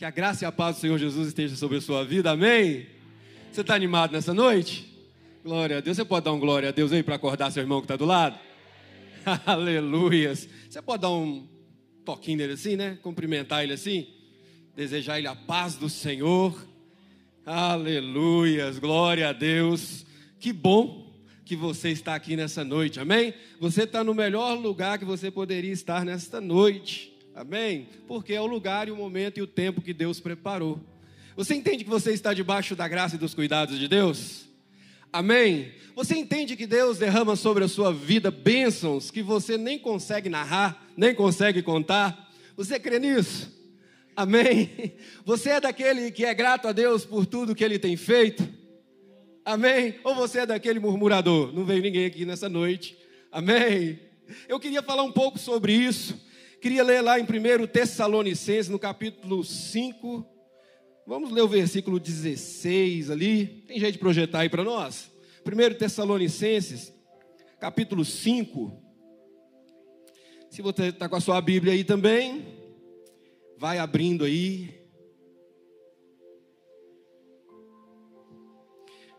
Que a graça e a paz do Senhor Jesus esteja sobre a sua vida. Amém? Você está animado nessa noite? Glória a Deus. Você pode dar um glória a Deus aí para acordar seu irmão que está do lado? Aleluias. Você pode dar um toquinho nele assim, né? Cumprimentar ele assim? Desejar ele a paz do Senhor. Aleluias. Glória a Deus. Que bom que você está aqui nessa noite. Amém? Você está no melhor lugar que você poderia estar nesta noite. Amém? Porque é o lugar e o momento e o tempo que Deus preparou. Você entende que você está debaixo da graça e dos cuidados de Deus? Amém? Você entende que Deus derrama sobre a sua vida bênçãos que você nem consegue narrar, nem consegue contar? Você crê nisso? Amém? Você é daquele que é grato a Deus por tudo que Ele tem feito? Amém? Ou você é daquele murmurador? Não veio ninguém aqui nessa noite. Amém? Eu queria falar um pouco sobre isso. Queria ler lá em 1 Tessalonicenses, no capítulo 5, Vamos ler o versículo 16 ali. Tem jeito de projetar aí para nós? 1 Tessalonicenses, capítulo 5. Se você está com a sua Bíblia aí também, vai abrindo aí.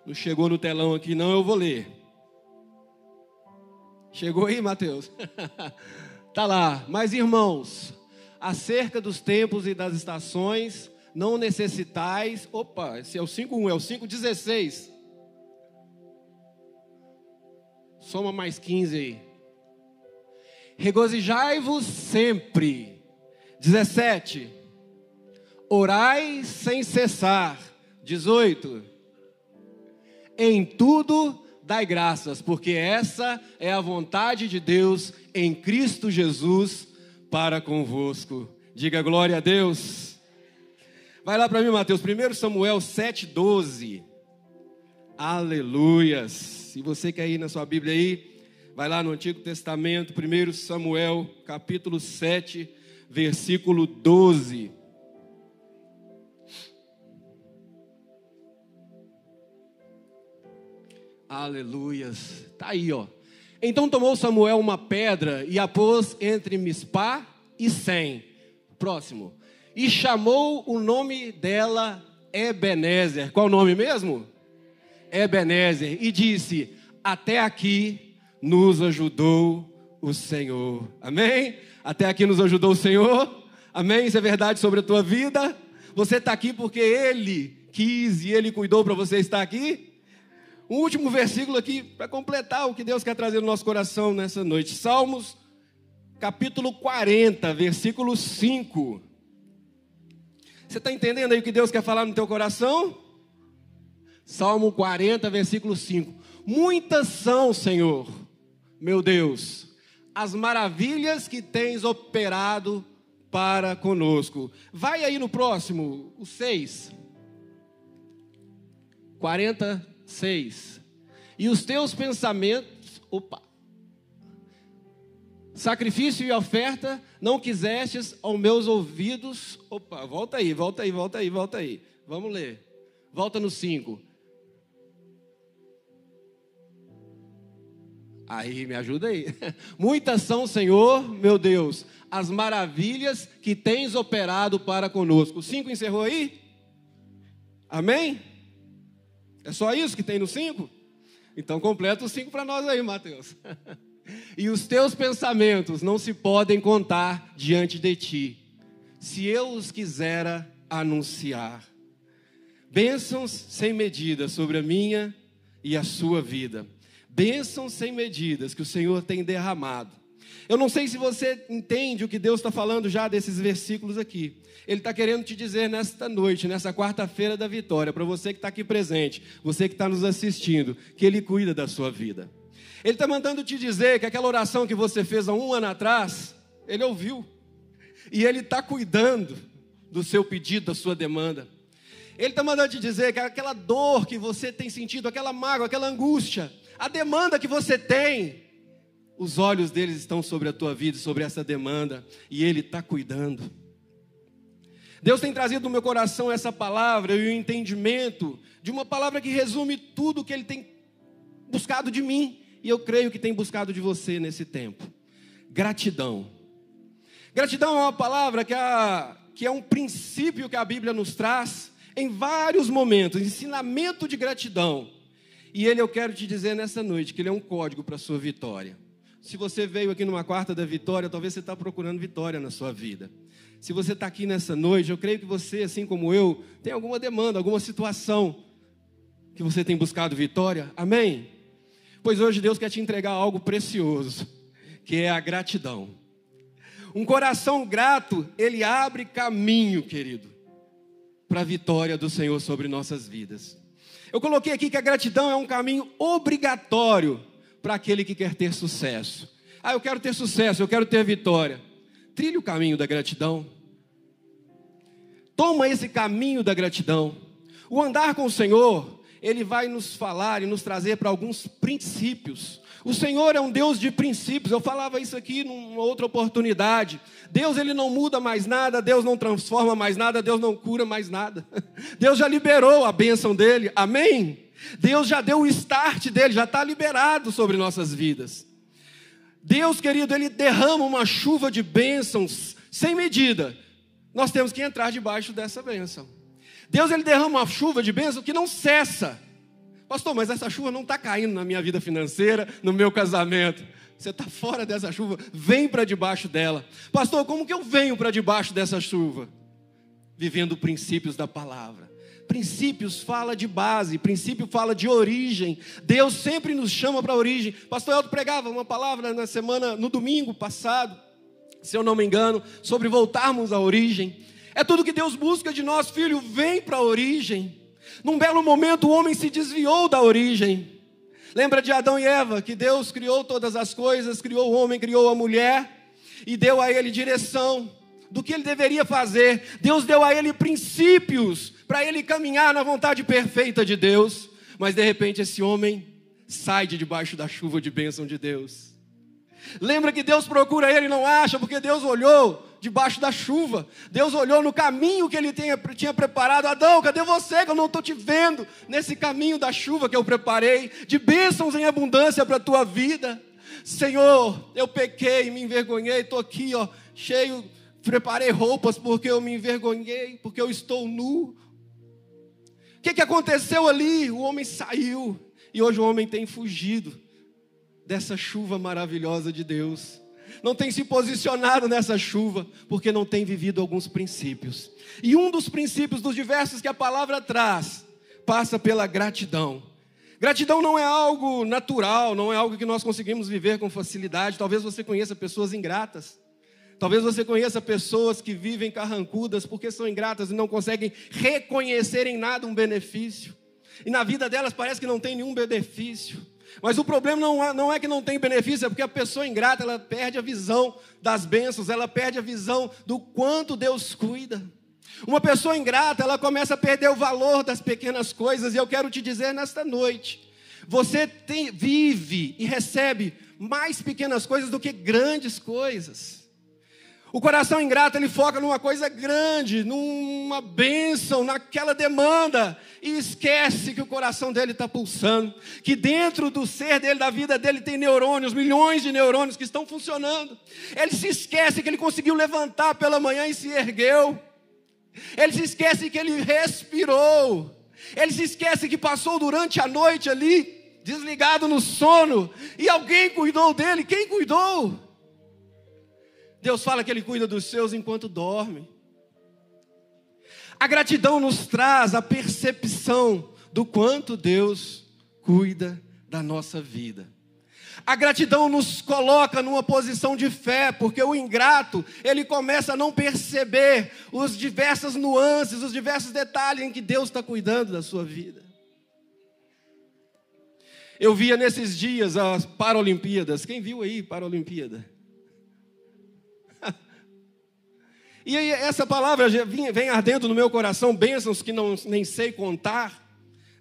Não chegou no telão aqui, não, eu vou ler. Chegou aí, Mateus? tá lá. Mas, irmãos, acerca dos tempos e das estações, não necessitais. Opa, esse é o 5.1, é o 5.16. Soma mais 15 aí. Regozijai-vos sempre. 17. Orai sem cessar. 18. Em tudo dai graças, porque essa é a vontade de Deus em Cristo Jesus para convosco. Diga glória a Deus. Vai lá para mim, Mateus, 1 Samuel 7,12. Aleluias. Se você quer ir na sua Bíblia aí, vai lá no Antigo Testamento, 1 Samuel, capítulo 7, versículo 12. Aleluias. Tá aí, ó. Então tomou Samuel uma pedra e a pôs entre Mispá e Sem. Próximo e chamou o nome dela Ebenezer. Qual o nome mesmo? Ebenezer. E disse: Até aqui nos ajudou o Senhor. Amém? Até aqui nos ajudou o Senhor. Amém? Isso é verdade sobre a tua vida. Você está aqui porque Ele quis e Ele cuidou para você estar aqui. Um último versículo aqui para completar o que Deus quer trazer no nosso coração nessa noite. Salmos, capítulo 40, versículo 5. Você está entendendo aí o que Deus quer falar no teu coração? Salmo 40, versículo 5. Muitas são, Senhor, meu Deus, as maravilhas que tens operado para conosco. Vai aí no próximo, o 6. 46. E os teus pensamentos, opa, Sacrifício e oferta não quisestes aos meus ouvidos. Opa, volta aí, volta aí, volta aí, volta aí. Vamos ler. Volta no 5. Aí, me ajuda aí. Muitas são, Senhor, meu Deus, as maravilhas que tens operado para conosco. O 5 encerrou aí? Amém? É só isso que tem no 5? Então completa o 5 para nós aí, Mateus. e os teus pensamentos não se podem contar diante de ti, se eu os quisera anunciar. Bênçãos sem medida sobre a minha e a sua vida. Bênçãos sem medidas que o Senhor tem derramado. Eu não sei se você entende o que Deus está falando já desses versículos aqui. Ele está querendo te dizer nesta noite, nessa quarta-feira da vitória, para você que está aqui presente, você que está nos assistindo, que Ele cuida da sua vida. Ele está mandando te dizer que aquela oração que você fez há um ano atrás, Ele ouviu. E Ele está cuidando do seu pedido, da sua demanda. Ele está mandando te dizer que aquela dor que você tem sentido, aquela mágoa, aquela angústia, a demanda que você tem, os olhos deles estão sobre a tua vida, sobre essa demanda, e Ele está cuidando. Deus tem trazido no meu coração essa palavra e o entendimento de uma palavra que resume tudo que Ele tem buscado de mim, e eu creio que tem buscado de você nesse tempo: gratidão. Gratidão é uma palavra que é, que é um princípio que a Bíblia nos traz em vários momentos, ensinamento de gratidão. E ele eu quero te dizer nessa noite que ele é um código para a sua vitória. Se você veio aqui numa quarta da vitória, talvez você está procurando vitória na sua vida. Se você está aqui nessa noite, eu creio que você, assim como eu, tem alguma demanda, alguma situação que você tem buscado vitória. Amém? Pois hoje Deus quer te entregar algo precioso, que é a gratidão. Um coração grato, ele abre caminho, querido para a vitória do Senhor sobre nossas vidas. Eu coloquei aqui que a gratidão é um caminho obrigatório para aquele que quer ter sucesso. Ah, eu quero ter sucesso, eu quero ter vitória. Trilhe o caminho da gratidão. Toma esse caminho da gratidão. O andar com o Senhor, ele vai nos falar e nos trazer para alguns princípios o Senhor é um Deus de princípios. Eu falava isso aqui numa outra oportunidade. Deus ele não muda mais nada, Deus não transforma mais nada, Deus não cura mais nada. Deus já liberou a bênção dele. Amém? Deus já deu o start dele, já está liberado sobre nossas vidas. Deus, querido, ele derrama uma chuva de bênçãos sem medida. Nós temos que entrar debaixo dessa bênção. Deus ele derrama uma chuva de bênção que não cessa. Pastor, mas essa chuva não está caindo na minha vida financeira, no meu casamento. Você está fora dessa chuva, vem para debaixo dela. Pastor, como que eu venho para debaixo dessa chuva? Vivendo princípios da palavra. Princípios fala de base, princípio fala de origem. Deus sempre nos chama para a origem. Pastor Elton pregava uma palavra na semana, no domingo passado, se eu não me engano, sobre voltarmos à origem. É tudo que Deus busca de nós, filho, vem para a origem. Num belo momento, o homem se desviou da origem. Lembra de Adão e Eva, que Deus criou todas as coisas, criou o homem, criou a mulher e deu a ele direção do que ele deveria fazer. Deus deu a ele princípios para ele caminhar na vontade perfeita de Deus. Mas de repente esse homem sai de debaixo da chuva de bênção de Deus. Lembra que Deus procura ele e não acha, porque Deus olhou debaixo da chuva. Deus olhou no caminho que ele tinha, tinha preparado. Adão, cadê você que eu não estou te vendo nesse caminho da chuva que eu preparei, de bênçãos em abundância para a tua vida? Senhor, eu pequei, me envergonhei, estou aqui, ó, cheio, preparei roupas porque eu me envergonhei, porque eu estou nu. O que, que aconteceu ali? O homem saiu e hoje o homem tem fugido dessa chuva maravilhosa de Deus não tem se posicionado nessa chuva, porque não tem vivido alguns princípios. E um dos princípios, dos diversos que a palavra traz, passa pela gratidão. Gratidão não é algo natural, não é algo que nós conseguimos viver com facilidade. Talvez você conheça pessoas ingratas. Talvez você conheça pessoas que vivem carrancudas porque são ingratas e não conseguem reconhecer em nada um benefício. E na vida delas parece que não tem nenhum benefício. Mas o problema não é, não é que não tem benefício, é porque a pessoa ingrata, ela perde a visão das bênçãos, ela perde a visão do quanto Deus cuida. Uma pessoa ingrata, ela começa a perder o valor das pequenas coisas, e eu quero te dizer nesta noite: você tem, vive e recebe mais pequenas coisas do que grandes coisas. O coração ingrato ele foca numa coisa grande, numa bênção, naquela demanda, e esquece que o coração dele está pulsando, que dentro do ser dele, da vida dele, tem neurônios, milhões de neurônios que estão funcionando. Ele se esquece que ele conseguiu levantar pela manhã e se ergueu. Ele se esquece que ele respirou. Ele se esquece que passou durante a noite ali, desligado no sono, e alguém cuidou dele. Quem cuidou? Deus fala que Ele cuida dos seus enquanto dorme. A gratidão nos traz a percepção do quanto Deus cuida da nossa vida. A gratidão nos coloca numa posição de fé, porque o ingrato, ele começa a não perceber os diversas nuances, os diversos detalhes em que Deus está cuidando da sua vida. Eu via nesses dias as Paralimpíadas. Quem viu aí Paralimpíada? E aí, essa palavra vem ardendo no meu coração, bênçãos que não, nem sei contar.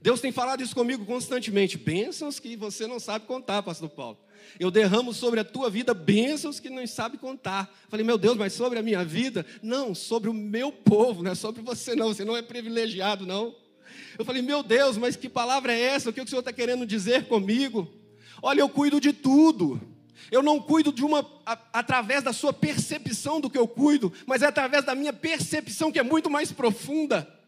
Deus tem falado isso comigo constantemente. Bênçãos que você não sabe contar, pastor Paulo. Eu derramo sobre a tua vida bênçãos que não sabe contar. Falei, meu Deus, mas sobre a minha vida? Não, sobre o meu povo, não é sobre você não, você não é privilegiado, não. Eu falei, meu Deus, mas que palavra é essa? O que o Senhor está querendo dizer comigo? Olha, eu cuido de tudo. Eu não cuido de uma a, através da sua percepção do que eu cuido, mas é através da minha percepção que é muito mais profunda.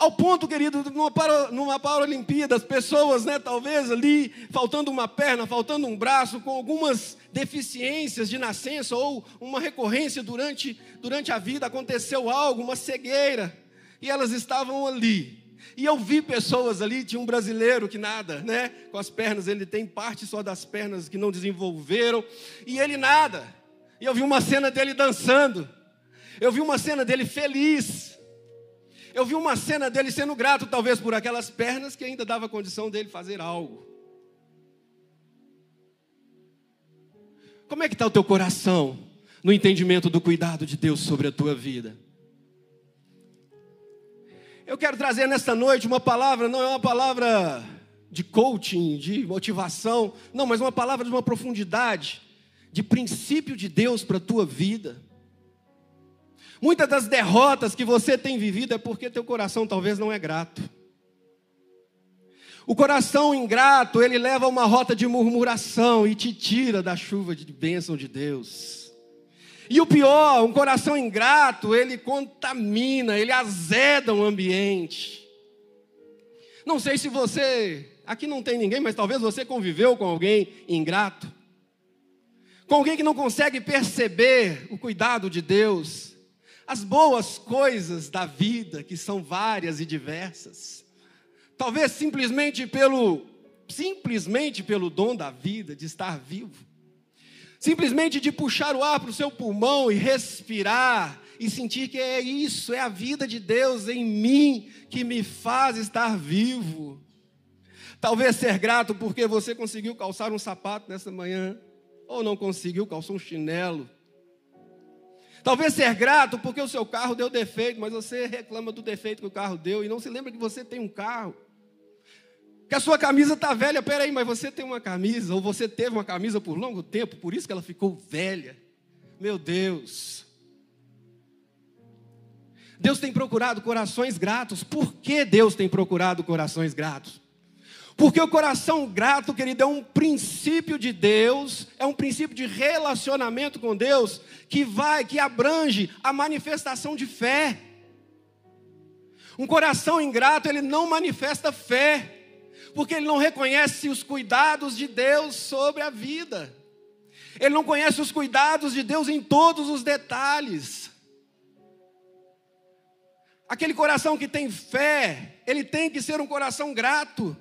Ao ponto, querido, numa, para, numa Paralimpíada, as pessoas, né, talvez ali, faltando uma perna, faltando um braço, com algumas deficiências de nascença ou uma recorrência durante, durante a vida, aconteceu algo, uma cegueira, e elas estavam ali, e eu vi pessoas ali, tinha um brasileiro que nada, né? Com as pernas, ele tem parte só das pernas que não desenvolveram, e ele nada. E eu vi uma cena dele dançando. Eu vi uma cena dele feliz. Eu vi uma cena dele sendo grato, talvez por aquelas pernas que ainda dava condição dele fazer algo. Como é que está o teu coração no entendimento do cuidado de Deus sobre a tua vida? Eu quero trazer nesta noite uma palavra, não é uma palavra de coaching, de motivação, não, mas uma palavra de uma profundidade, de princípio de Deus para a tua vida. Muitas das derrotas que você tem vivido é porque teu coração talvez não é grato. O coração ingrato, ele leva uma rota de murmuração e te tira da chuva de bênção de Deus. E o pior, um coração ingrato, ele contamina, ele azeda o ambiente. Não sei se você, aqui não tem ninguém, mas talvez você conviveu com alguém ingrato. Com alguém que não consegue perceber o cuidado de Deus, as boas coisas da vida, que são várias e diversas. Talvez simplesmente pelo simplesmente pelo dom da vida, de estar vivo simplesmente de puxar o ar para o seu pulmão e respirar e sentir que é isso, é a vida de Deus em mim que me faz estar vivo. Talvez ser grato porque você conseguiu calçar um sapato nessa manhã, ou não conseguiu, calçou um chinelo. Talvez ser grato porque o seu carro deu defeito, mas você reclama do defeito que o carro deu e não se lembra que você tem um carro que a sua camisa está velha. Peraí, mas você tem uma camisa, ou você teve uma camisa por longo tempo, por isso que ela ficou velha. Meu Deus. Deus tem procurado corações gratos. Por que Deus tem procurado corações gratos? Porque o coração grato, querido, é um princípio de Deus, é um princípio de relacionamento com Deus que vai, que abrange a manifestação de fé. Um coração ingrato, ele não manifesta fé porque ele não reconhece os cuidados de Deus sobre a vida. Ele não conhece os cuidados de Deus em todos os detalhes. Aquele coração que tem fé, ele tem que ser um coração grato.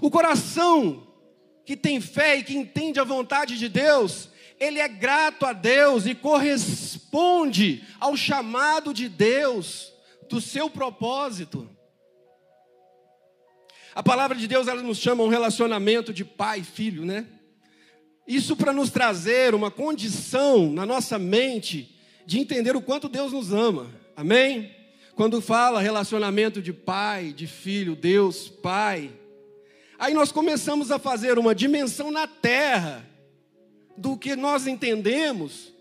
O coração que tem fé e que entende a vontade de Deus, ele é grato a Deus e corresponde ao chamado de Deus do seu propósito. A palavra de Deus ela nos chama um relacionamento de pai e filho, né? Isso para nos trazer uma condição na nossa mente de entender o quanto Deus nos ama. Amém? Quando fala relacionamento de pai, de filho, Deus, pai. Aí nós começamos a fazer uma dimensão na terra do que nós entendemos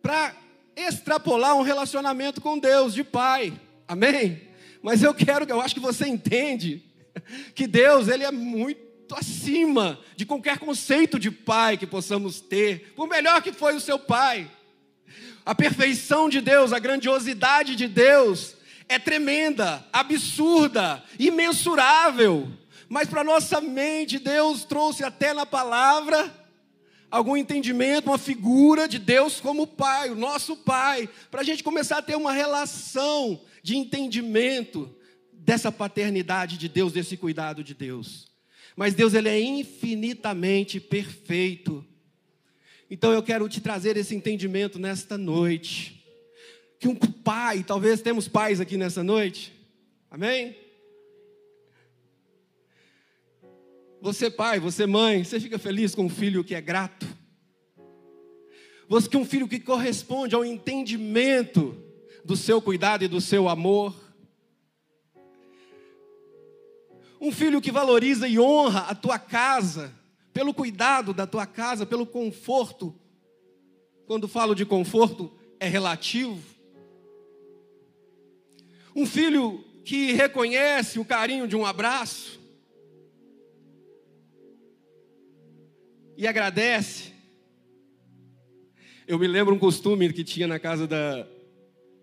para extrapolar um relacionamento com Deus de pai. Amém? Mas eu quero, eu acho que você entende que Deus, ele é muito acima de qualquer conceito de pai que possamos ter, por melhor que foi o seu pai. A perfeição de Deus, a grandiosidade de Deus é tremenda, absurda, imensurável. Mas para nossa mente, Deus trouxe até na palavra algum entendimento, uma figura de Deus como Pai, o nosso Pai, para a gente começar a ter uma relação de entendimento dessa paternidade de Deus, desse cuidado de Deus. Mas Deus ele é infinitamente perfeito. Então eu quero te trazer esse entendimento nesta noite. Que um pai, talvez temos pais aqui nessa noite. Amém? Você pai, você mãe, você fica feliz com um filho que é grato? Você que um filho que corresponde ao entendimento do seu cuidado e do seu amor. Um filho que valoriza e honra a tua casa, pelo cuidado da tua casa, pelo conforto. Quando falo de conforto, é relativo. Um filho que reconhece o carinho de um abraço e agradece. Eu me lembro um costume que tinha na casa da,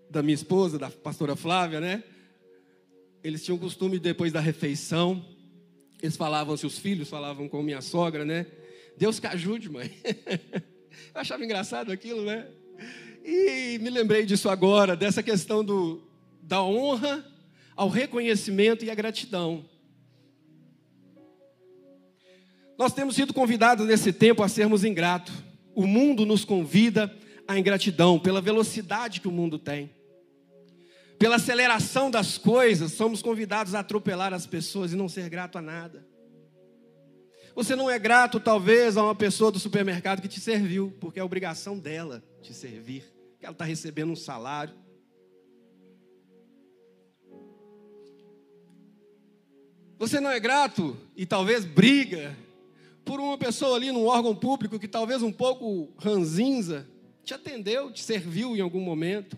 da minha esposa, da pastora Flávia, né? Eles tinham o costume, depois da refeição, eles falavam, se os filhos falavam com minha sogra, né? Deus que ajude, mãe. Eu achava engraçado aquilo, né? E me lembrei disso agora, dessa questão do, da honra ao reconhecimento e à gratidão. Nós temos sido convidados nesse tempo a sermos ingratos. O mundo nos convida à ingratidão pela velocidade que o mundo tem. Pela aceleração das coisas, somos convidados a atropelar as pessoas e não ser grato a nada. Você não é grato, talvez, a uma pessoa do supermercado que te serviu, porque é obrigação dela te servir, que ela está recebendo um salário. Você não é grato e talvez briga por uma pessoa ali num órgão público que talvez um pouco ranzinza te atendeu, te serviu em algum momento.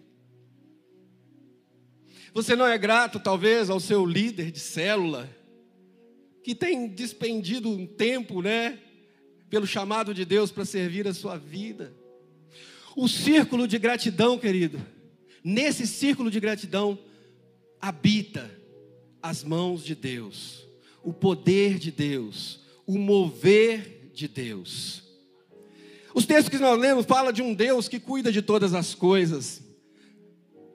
Você não é grato, talvez, ao seu líder de célula, que tem despendido um tempo, né, pelo chamado de Deus para servir a sua vida. O círculo de gratidão, querido, nesse círculo de gratidão habita as mãos de Deus, o poder de Deus, o mover de Deus. Os textos que nós lemos falam de um Deus que cuida de todas as coisas.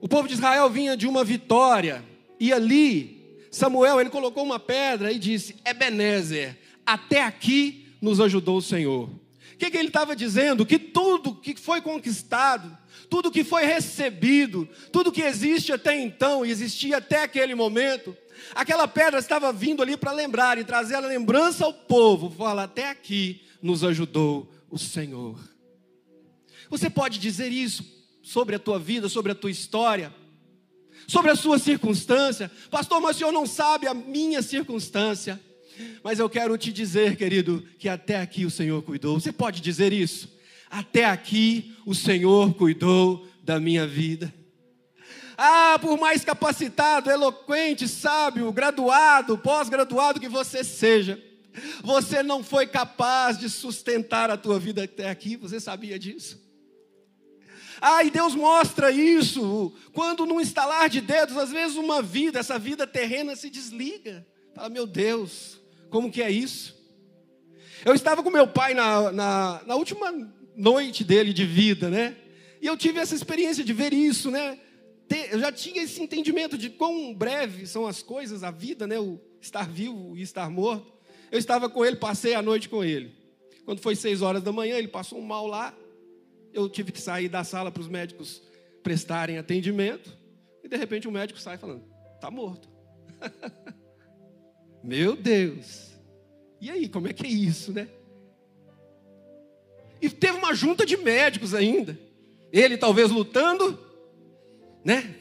O povo de Israel vinha de uma vitória, e ali, Samuel, ele colocou uma pedra e disse: Ebenezer, até aqui nos ajudou o Senhor. O que, que ele estava dizendo? Que tudo que foi conquistado, tudo que foi recebido, tudo que existe até então, e existia até aquele momento, aquela pedra estava vindo ali para lembrar e trazer a lembrança ao povo, falar: até aqui nos ajudou o Senhor. Você pode dizer isso sobre a tua vida, sobre a tua história, sobre a sua circunstância. Pastor, mas o senhor não sabe a minha circunstância. Mas eu quero te dizer, querido, que até aqui o Senhor cuidou. Você pode dizer isso? Até aqui o Senhor cuidou da minha vida. Ah, por mais capacitado, eloquente, sábio, graduado, pós-graduado que você seja, você não foi capaz de sustentar a tua vida até aqui. Você sabia disso? Ah, e Deus mostra isso quando num estalar de dedos, às vezes uma vida, essa vida terrena se desliga. Fala, meu Deus, como que é isso? Eu estava com meu pai na, na, na última noite dele de vida, né? E eu tive essa experiência de ver isso, né? Eu já tinha esse entendimento de quão breve são as coisas, a vida, né? O estar vivo e estar morto. Eu estava com ele, passei a noite com ele. Quando foi seis horas da manhã, ele passou um mal lá eu tive que sair da sala para os médicos prestarem atendimento. E de repente o médico sai falando: está morto. Meu Deus. E aí, como é que é isso, né? E teve uma junta de médicos ainda. Ele talvez lutando, né?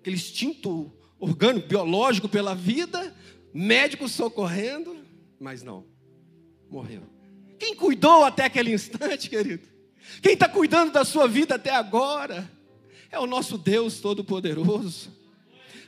Aquele instinto orgânico, biológico pela vida, médicos socorrendo, mas não, morreu. Quem cuidou até aquele instante, querido? Quem está cuidando da sua vida até agora é o nosso Deus Todo-Poderoso.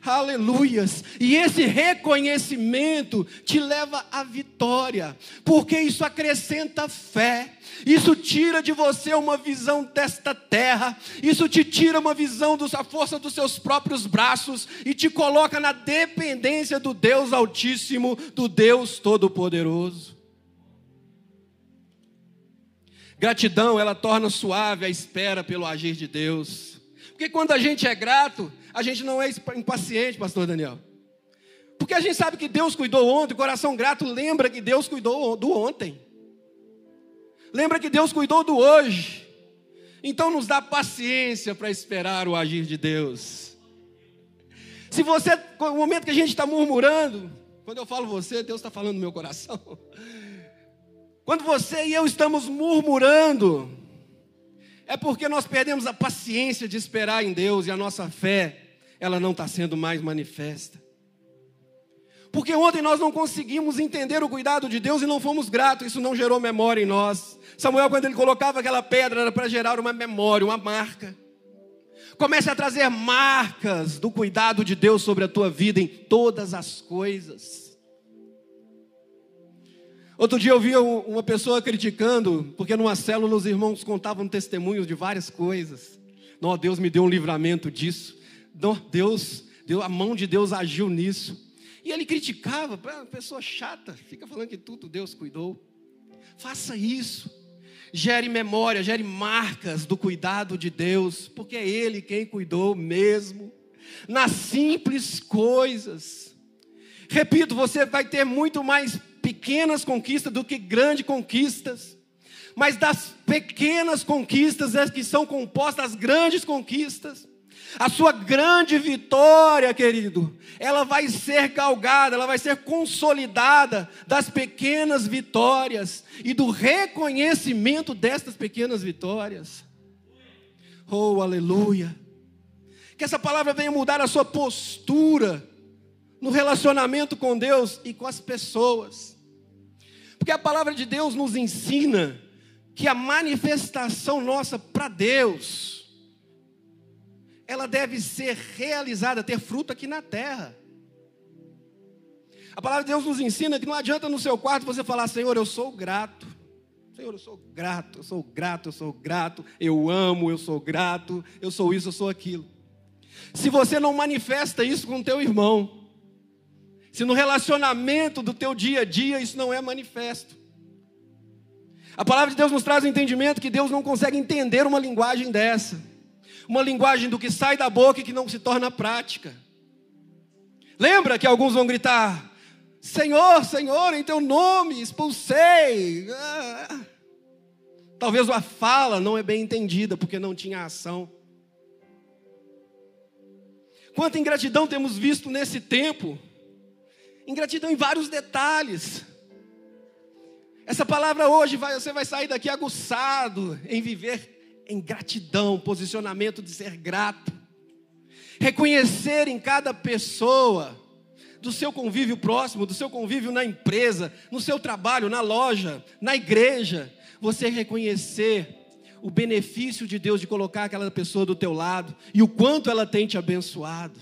Aleluias. E esse reconhecimento te leva à vitória, porque isso acrescenta fé. Isso tira de você uma visão desta terra, isso te tira uma visão da força dos seus próprios braços e te coloca na dependência do Deus Altíssimo, do Deus Todo-Poderoso. Gratidão, ela torna suave a espera pelo agir de Deus. Porque quando a gente é grato, a gente não é impaciente, pastor Daniel. Porque a gente sabe que Deus cuidou ontem, o coração grato lembra que Deus cuidou do ontem. Lembra que Deus cuidou do hoje. Então nos dá paciência para esperar o agir de Deus. Se você, no momento que a gente está murmurando, quando eu falo você, Deus está falando no meu coração. Quando você e eu estamos murmurando, é porque nós perdemos a paciência de esperar em Deus e a nossa fé, ela não está sendo mais manifesta. Porque ontem nós não conseguimos entender o cuidado de Deus e não fomos gratos, isso não gerou memória em nós. Samuel, quando ele colocava aquela pedra, era para gerar uma memória, uma marca. Comece a trazer marcas do cuidado de Deus sobre a tua vida em todas as coisas. Outro dia eu vi uma pessoa criticando, porque numa célula os irmãos contavam testemunhos de várias coisas. Não, Deus me deu um livramento disso. Não, Deus, Deus, a mão de Deus agiu nisso. E ele criticava, pessoa chata, fica falando que tudo Deus cuidou. Faça isso. Gere memória, gere marcas do cuidado de Deus, porque é Ele quem cuidou mesmo. Nas simples coisas. Repito, você vai ter muito mais pequenas conquistas do que grandes conquistas. Mas das pequenas conquistas é que são compostas as grandes conquistas. A sua grande vitória, querido, ela vai ser galgada, ela vai ser consolidada das pequenas vitórias e do reconhecimento destas pequenas vitórias. Oh, aleluia! Que essa palavra venha mudar a sua postura no relacionamento com Deus e com as pessoas. Porque a palavra de Deus nos ensina que a manifestação nossa para Deus, ela deve ser realizada, ter fruto aqui na terra. A palavra de Deus nos ensina que não adianta no seu quarto você falar, Senhor, eu sou grato. Senhor, eu sou grato, eu sou grato, eu sou grato, eu amo, eu sou grato, eu sou isso, eu sou aquilo. Se você não manifesta isso com o teu irmão, se no relacionamento do teu dia a dia isso não é manifesto. A palavra de Deus nos traz o entendimento que Deus não consegue entender uma linguagem dessa. Uma linguagem do que sai da boca e que não se torna prática. Lembra que alguns vão gritar: Senhor, Senhor, em teu nome expulsei. Ah. Talvez a fala não é bem entendida porque não tinha ação. Quanta ingratidão temos visto nesse tempo. Ingratidão em vários detalhes. Essa palavra hoje vai, você vai sair daqui aguçado em viver em gratidão, posicionamento de ser grato. Reconhecer em cada pessoa, do seu convívio próximo, do seu convívio na empresa, no seu trabalho, na loja, na igreja, você reconhecer o benefício de Deus de colocar aquela pessoa do teu lado e o quanto ela tem te abençoado.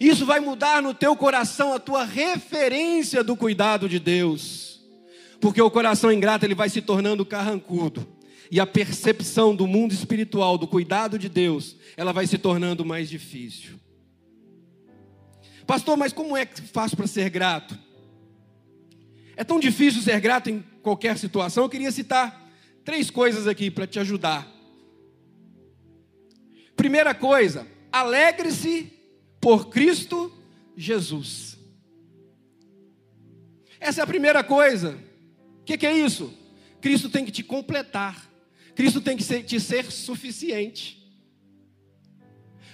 Isso vai mudar no teu coração a tua referência do cuidado de Deus. Porque o coração ingrato ele vai se tornando carrancudo. E a percepção do mundo espiritual, do cuidado de Deus, ela vai se tornando mais difícil. Pastor, mas como é que faço para ser grato? É tão difícil ser grato em qualquer situação. Eu queria citar três coisas aqui para te ajudar. Primeira coisa, alegre-se por Cristo Jesus. Essa é a primeira coisa. O que, que, é isso? Cristo tem que te completar. Cristo tem que ser, te ser suficiente.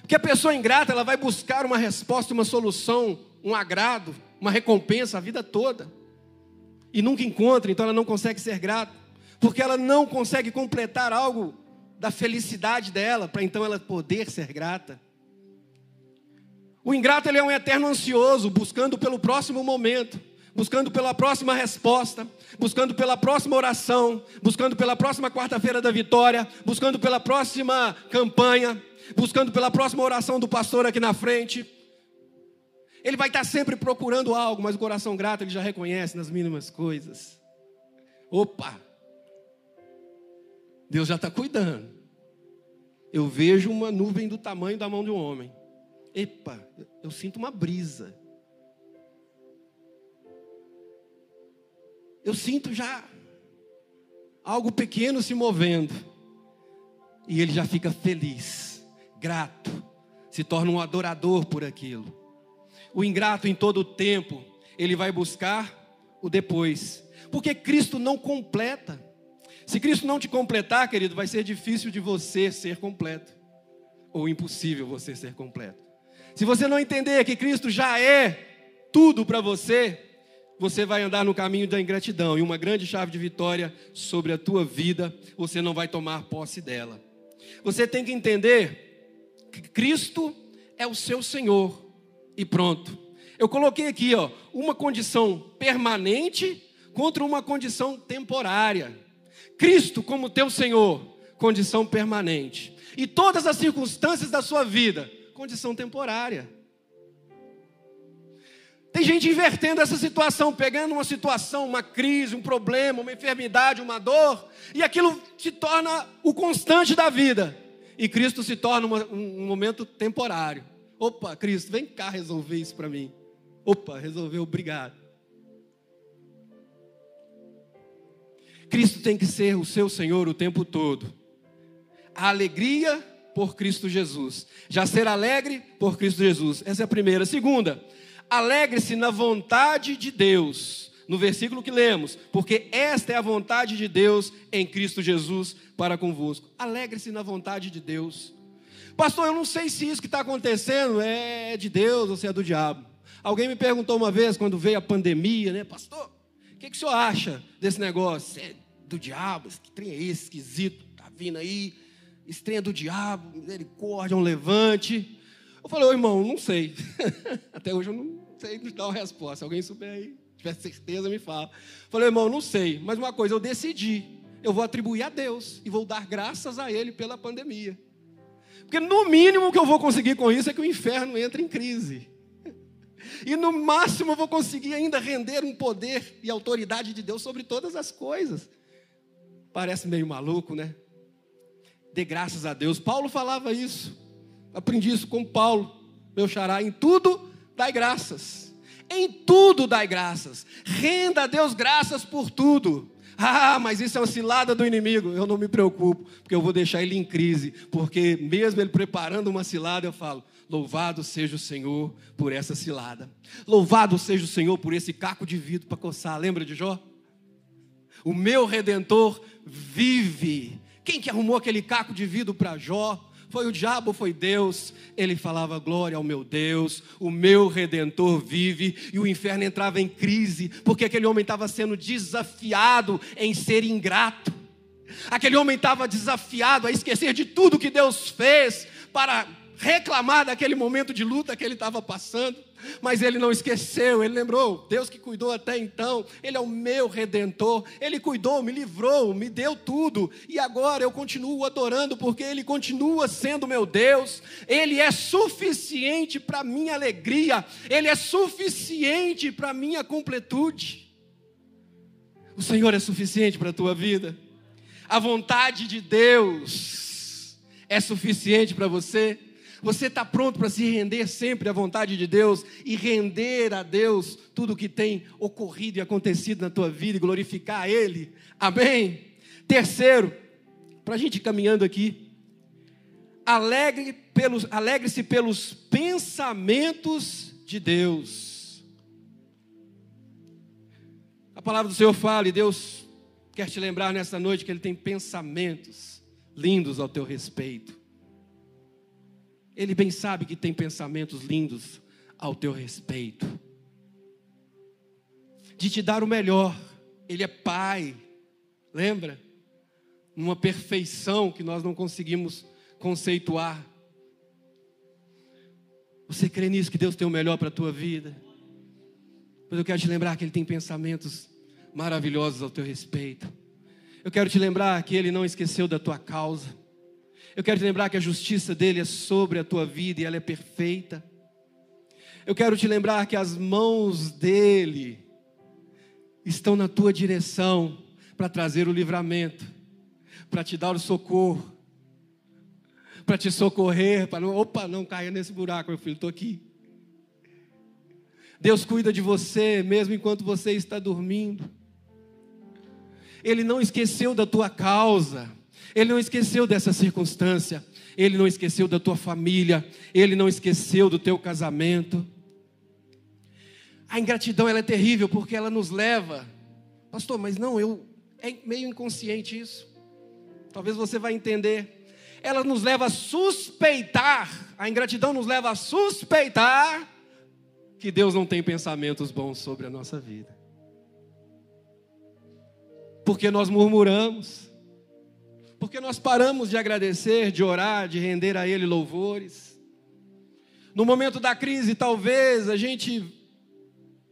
Porque a pessoa ingrata, ela vai buscar uma resposta, uma solução, um agrado, uma recompensa a vida toda. E nunca encontra, então ela não consegue ser grata. Porque ela não consegue completar algo da felicidade dela, para então ela poder ser grata. O ingrato ele é um eterno ansioso, buscando pelo próximo momento, buscando pela próxima resposta, buscando pela próxima oração, buscando pela próxima quarta-feira da vitória, buscando pela próxima campanha, buscando pela próxima oração do pastor aqui na frente. Ele vai estar sempre procurando algo, mas o coração grato ele já reconhece nas mínimas coisas. Opa! Deus já está cuidando. Eu vejo uma nuvem do tamanho da mão de um homem. Epa, eu sinto uma brisa. Eu sinto já algo pequeno se movendo. E ele já fica feliz, grato, se torna um adorador por aquilo. O ingrato em todo o tempo, ele vai buscar o depois. Porque Cristo não completa. Se Cristo não te completar, querido, vai ser difícil de você ser completo. Ou impossível você ser completo. Se você não entender que Cristo já é tudo para você, você vai andar no caminho da ingratidão e uma grande chave de vitória sobre a tua vida, você não vai tomar posse dela. Você tem que entender que Cristo é o seu Senhor e pronto. Eu coloquei aqui, ó, uma condição permanente contra uma condição temporária. Cristo como teu Senhor, condição permanente. E todas as circunstâncias da sua vida, condição temporária. Tem gente invertendo essa situação, pegando uma situação, uma crise, um problema, uma enfermidade, uma dor, e aquilo se torna o constante da vida. E Cristo se torna uma, um momento temporário. Opa, Cristo, vem cá resolver isso para mim. Opa, resolveu, obrigado. Cristo tem que ser o seu Senhor o tempo todo. A alegria por Cristo Jesus. Já ser alegre por Cristo Jesus. Essa é a primeira. Segunda, Alegre-se na vontade de Deus. No versículo que lemos, porque esta é a vontade de Deus em Cristo Jesus para convosco. Alegre-se na vontade de Deus. Pastor, eu não sei se isso que está acontecendo é de Deus ou se é do diabo. Alguém me perguntou uma vez, quando veio a pandemia, né? Pastor, o que, que o senhor acha desse negócio? É do diabo? Que trem é esse esquisito? Está vindo aí? É do diabo, misericórdia, um levante. Eu falei, ô irmão, não sei. Até hoje eu não sei dar uma resposta. Se alguém souber aí, tiver certeza, me fala. Eu falei, irmão, não sei. Mas uma coisa, eu decidi. Eu vou atribuir a Deus e vou dar graças a Ele pela pandemia. Porque no mínimo que eu vou conseguir com isso é que o inferno entre em crise. E no máximo eu vou conseguir ainda render um poder e autoridade de Deus sobre todas as coisas. Parece meio maluco, né? Dê graças a Deus. Paulo falava isso. Aprendi isso com Paulo, meu xará. Em tudo dai graças. Em tudo dai graças. Renda a Deus graças por tudo. Ah, mas isso é uma cilada do inimigo. Eu não me preocupo, porque eu vou deixar ele em crise. Porque mesmo ele preparando uma cilada, eu falo: Louvado seja o Senhor por essa cilada. Louvado seja o Senhor por esse caco de vidro para coçar. Lembra de Jó? O meu redentor vive. Quem que arrumou aquele caco de vidro para Jó? Foi o diabo, foi Deus. Ele falava: Glória ao meu Deus, o meu redentor vive. E o inferno entrava em crise, porque aquele homem estava sendo desafiado em ser ingrato. Aquele homem estava desafiado a esquecer de tudo que Deus fez para reclamar daquele momento de luta que ele estava passando. Mas ele não esqueceu, ele lembrou, Deus que cuidou até então, ele é o meu redentor, ele cuidou, me livrou, me deu tudo, e agora eu continuo adorando porque ele continua sendo meu Deus. Ele é suficiente para minha alegria, ele é suficiente para minha completude. O Senhor é suficiente para a tua vida. A vontade de Deus é suficiente para você. Você está pronto para se render sempre à vontade de Deus e render a Deus tudo o que tem ocorrido e acontecido na tua vida e glorificar a Ele? Amém? Terceiro, para a gente ir caminhando aqui, alegre pelos, alegre-se pelos pensamentos de Deus. A palavra do Senhor fala e Deus quer te lembrar nessa noite que Ele tem pensamentos lindos ao teu respeito. Ele bem sabe que tem pensamentos lindos ao teu respeito, de te dar o melhor. Ele é Pai, lembra? Numa perfeição que nós não conseguimos conceituar. Você crê nisso que Deus tem o melhor para a tua vida? Mas eu quero te lembrar que Ele tem pensamentos maravilhosos ao teu respeito. Eu quero te lembrar que Ele não esqueceu da tua causa. Eu quero te lembrar que a justiça dele é sobre a tua vida e ela é perfeita. Eu quero te lembrar que as mãos dele estão na tua direção para trazer o livramento, para te dar o socorro, para te socorrer, para opa, não caia nesse buraco, meu filho, estou aqui. Deus cuida de você mesmo enquanto você está dormindo. Ele não esqueceu da tua causa. Ele não esqueceu dessa circunstância, ele não esqueceu da tua família, ele não esqueceu do teu casamento. A ingratidão ela é terrível porque ela nos leva, pastor, mas não, eu é meio inconsciente isso. Talvez você vai entender. Ela nos leva a suspeitar, a ingratidão nos leva a suspeitar que Deus não tem pensamentos bons sobre a nossa vida. Porque nós murmuramos. Porque nós paramos de agradecer, de orar, de render a Ele louvores. No momento da crise, talvez a gente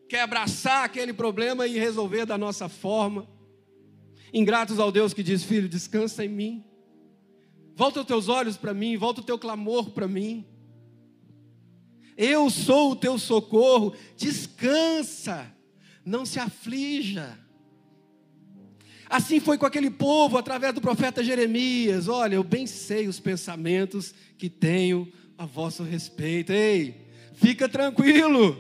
quer abraçar aquele problema e resolver da nossa forma. Ingratos ao Deus que diz: Filho, descansa em mim. Volta os teus olhos para mim, volta o teu clamor para mim. Eu sou o teu socorro, descansa, não se aflija. Assim foi com aquele povo através do profeta Jeremias. Olha, eu bem sei os pensamentos que tenho a vosso respeito. Ei, fica tranquilo.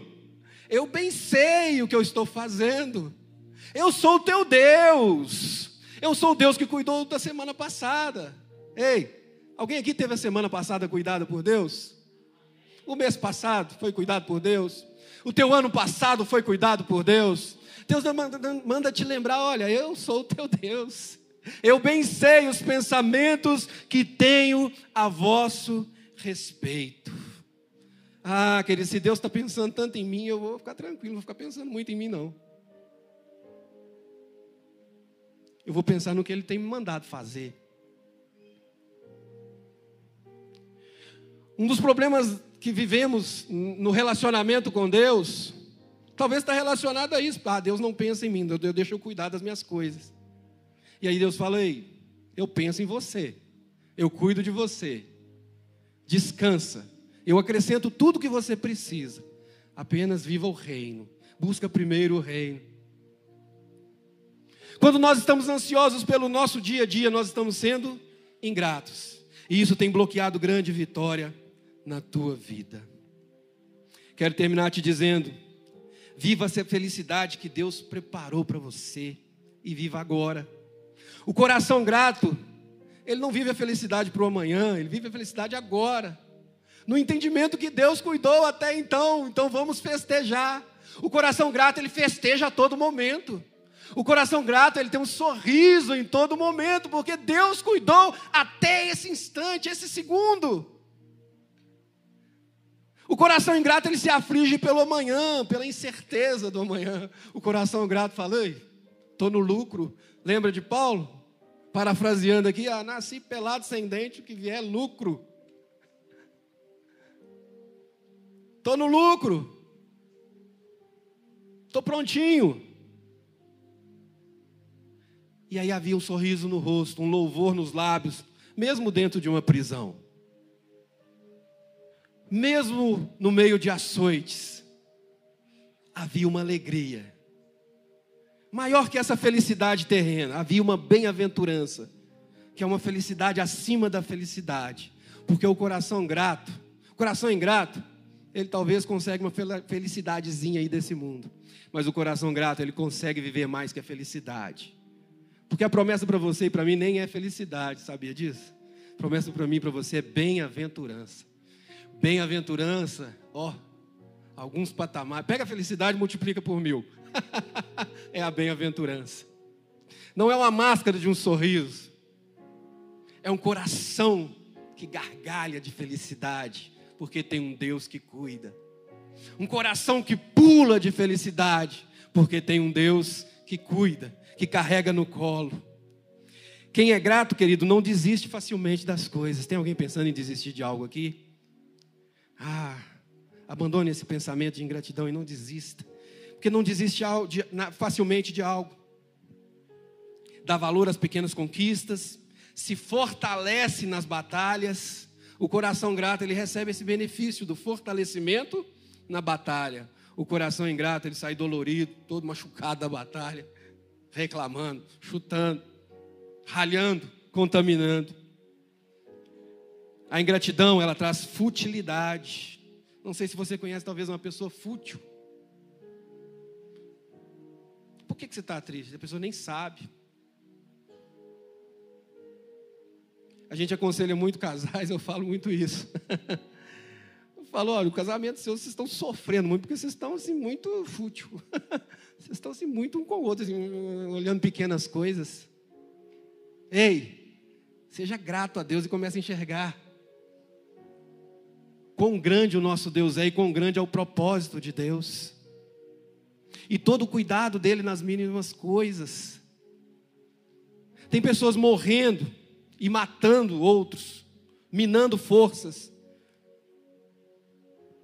Eu bem sei o que eu estou fazendo. Eu sou o teu Deus. Eu sou o Deus que cuidou da semana passada. Ei, alguém aqui teve a semana passada cuidada por Deus? O mês passado foi cuidado por Deus? O teu ano passado foi cuidado por Deus? Deus manda, te lembrar: olha, eu sou o teu Deus. Eu bem sei os pensamentos que tenho a vosso respeito. Ah, querido, se Deus está pensando tanto em mim, eu vou ficar tranquilo, não vou ficar pensando muito em mim, não. Eu vou pensar no que Ele tem me mandado fazer. Um dos problemas que vivemos no relacionamento com Deus, talvez está relacionado a isso. Ah, Deus não pensa em mim, Deus deixa eu cuidar das minhas coisas. E aí Deus fala: Ei, eu penso em você, eu cuido de você, descansa, eu acrescento tudo que você precisa, apenas viva o reino, busca primeiro o reino. Quando nós estamos ansiosos pelo nosso dia a dia, nós estamos sendo ingratos. E isso tem bloqueado grande vitória na tua vida. Quero terminar te dizendo: viva essa felicidade que Deus preparou para você e viva agora. O coração grato, ele não vive a felicidade para o amanhã, ele vive a felicidade agora. No entendimento que Deus cuidou até então, então vamos festejar. O coração grato, ele festeja a todo momento. O coração grato, ele tem um sorriso em todo momento, porque Deus cuidou até esse instante, esse segundo. O coração ingrato ele se aflige pelo amanhã, pela incerteza do amanhã. O coração grato fala: estou no lucro. Lembra de Paulo? Parafraseando aqui: ah, nasci pelado sem dente, o que vier é lucro. Estou no lucro. Estou prontinho. E aí havia um sorriso no rosto, um louvor nos lábios, mesmo dentro de uma prisão mesmo no meio de açoites, havia uma alegria. Maior que essa felicidade terrena, havia uma bem-aventurança, que é uma felicidade acima da felicidade. Porque o coração grato, coração ingrato, ele talvez consegue uma felicidadezinha aí desse mundo. Mas o coração grato, ele consegue viver mais que a felicidade. Porque a promessa para você e para mim nem é felicidade, sabia disso? A promessa para mim e para você é bem-aventurança. Bem-aventurança, ó, alguns patamares. Pega a felicidade e multiplica por mil. é a bem-aventurança. Não é uma máscara de um sorriso. É um coração que gargalha de felicidade, porque tem um Deus que cuida. Um coração que pula de felicidade, porque tem um Deus que cuida, que carrega no colo. Quem é grato, querido, não desiste facilmente das coisas. Tem alguém pensando em desistir de algo aqui? Ah, abandone esse pensamento de ingratidão e não desista. Porque não desiste facilmente de algo. Dá valor às pequenas conquistas, se fortalece nas batalhas. O coração grato, ele recebe esse benefício do fortalecimento na batalha. O coração ingrato, ele sai dolorido, todo machucado da batalha, reclamando, chutando, ralhando, contaminando. A ingratidão, ela traz futilidade. Não sei se você conhece talvez uma pessoa fútil. Por que, que você está triste? A pessoa nem sabe. A gente aconselha muito casais, eu falo muito isso. Eu falo, olha, o casamento seu, vocês estão sofrendo muito, porque vocês estão assim, muito fútil. Vocês estão assim, muito um com o outro, assim, olhando pequenas coisas. Ei, seja grato a Deus e comece a enxergar quão grande o nosso Deus é e quão grande é o propósito de Deus. E todo o cuidado dele nas mínimas coisas. Tem pessoas morrendo e matando outros, minando forças,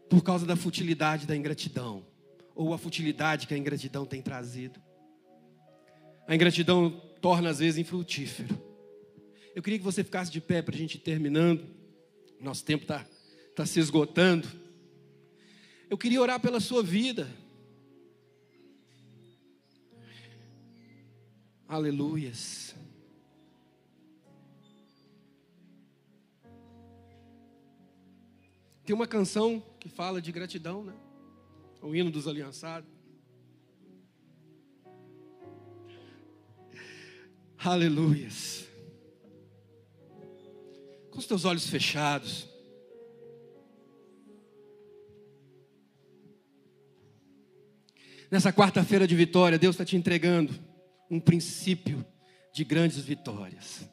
por causa da futilidade da ingratidão, ou a futilidade que a ingratidão tem trazido. A ingratidão torna às vezes infrutífero. Eu queria que você ficasse de pé para a gente ir terminando. Nosso tempo está tá se esgotando. Eu queria orar pela sua vida. Aleluias. Tem uma canção que fala de gratidão, né? O hino dos aliançados. Aleluias. Com os teus olhos fechados. Nessa quarta-feira de vitória, Deus está te entregando um princípio de grandes vitórias.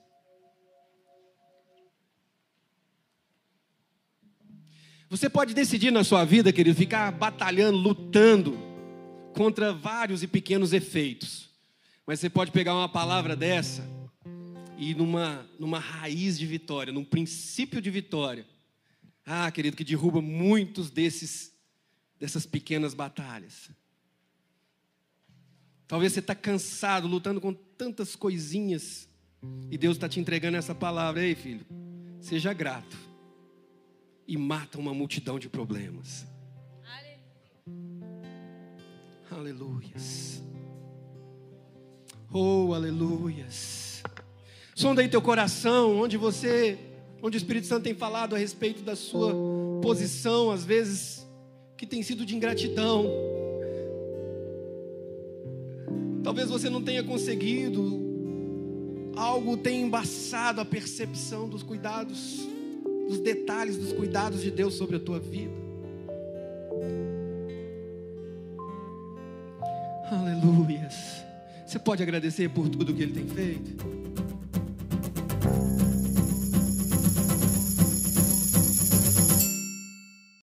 Você pode decidir na sua vida, querido, ficar batalhando, lutando contra vários e pequenos efeitos. Mas você pode pegar uma palavra dessa e numa, numa raiz de vitória, num princípio de vitória. Ah, querido, que derruba muitos desses dessas pequenas batalhas. Talvez você está cansado, lutando com tantas coisinhas, e Deus está te entregando essa palavra. Ei, filho, seja grato e mata uma multidão de problemas. Aleluias. Oh, aleluias. Sonda aí teu coração, onde você, onde o Espírito Santo tem falado a respeito da sua posição, às vezes que tem sido de ingratidão. Talvez você não tenha conseguido, algo tenha embaçado a percepção dos cuidados dos detalhes, dos cuidados de Deus sobre a tua vida. Aleluias. Você pode agradecer por tudo que Ele tem feito?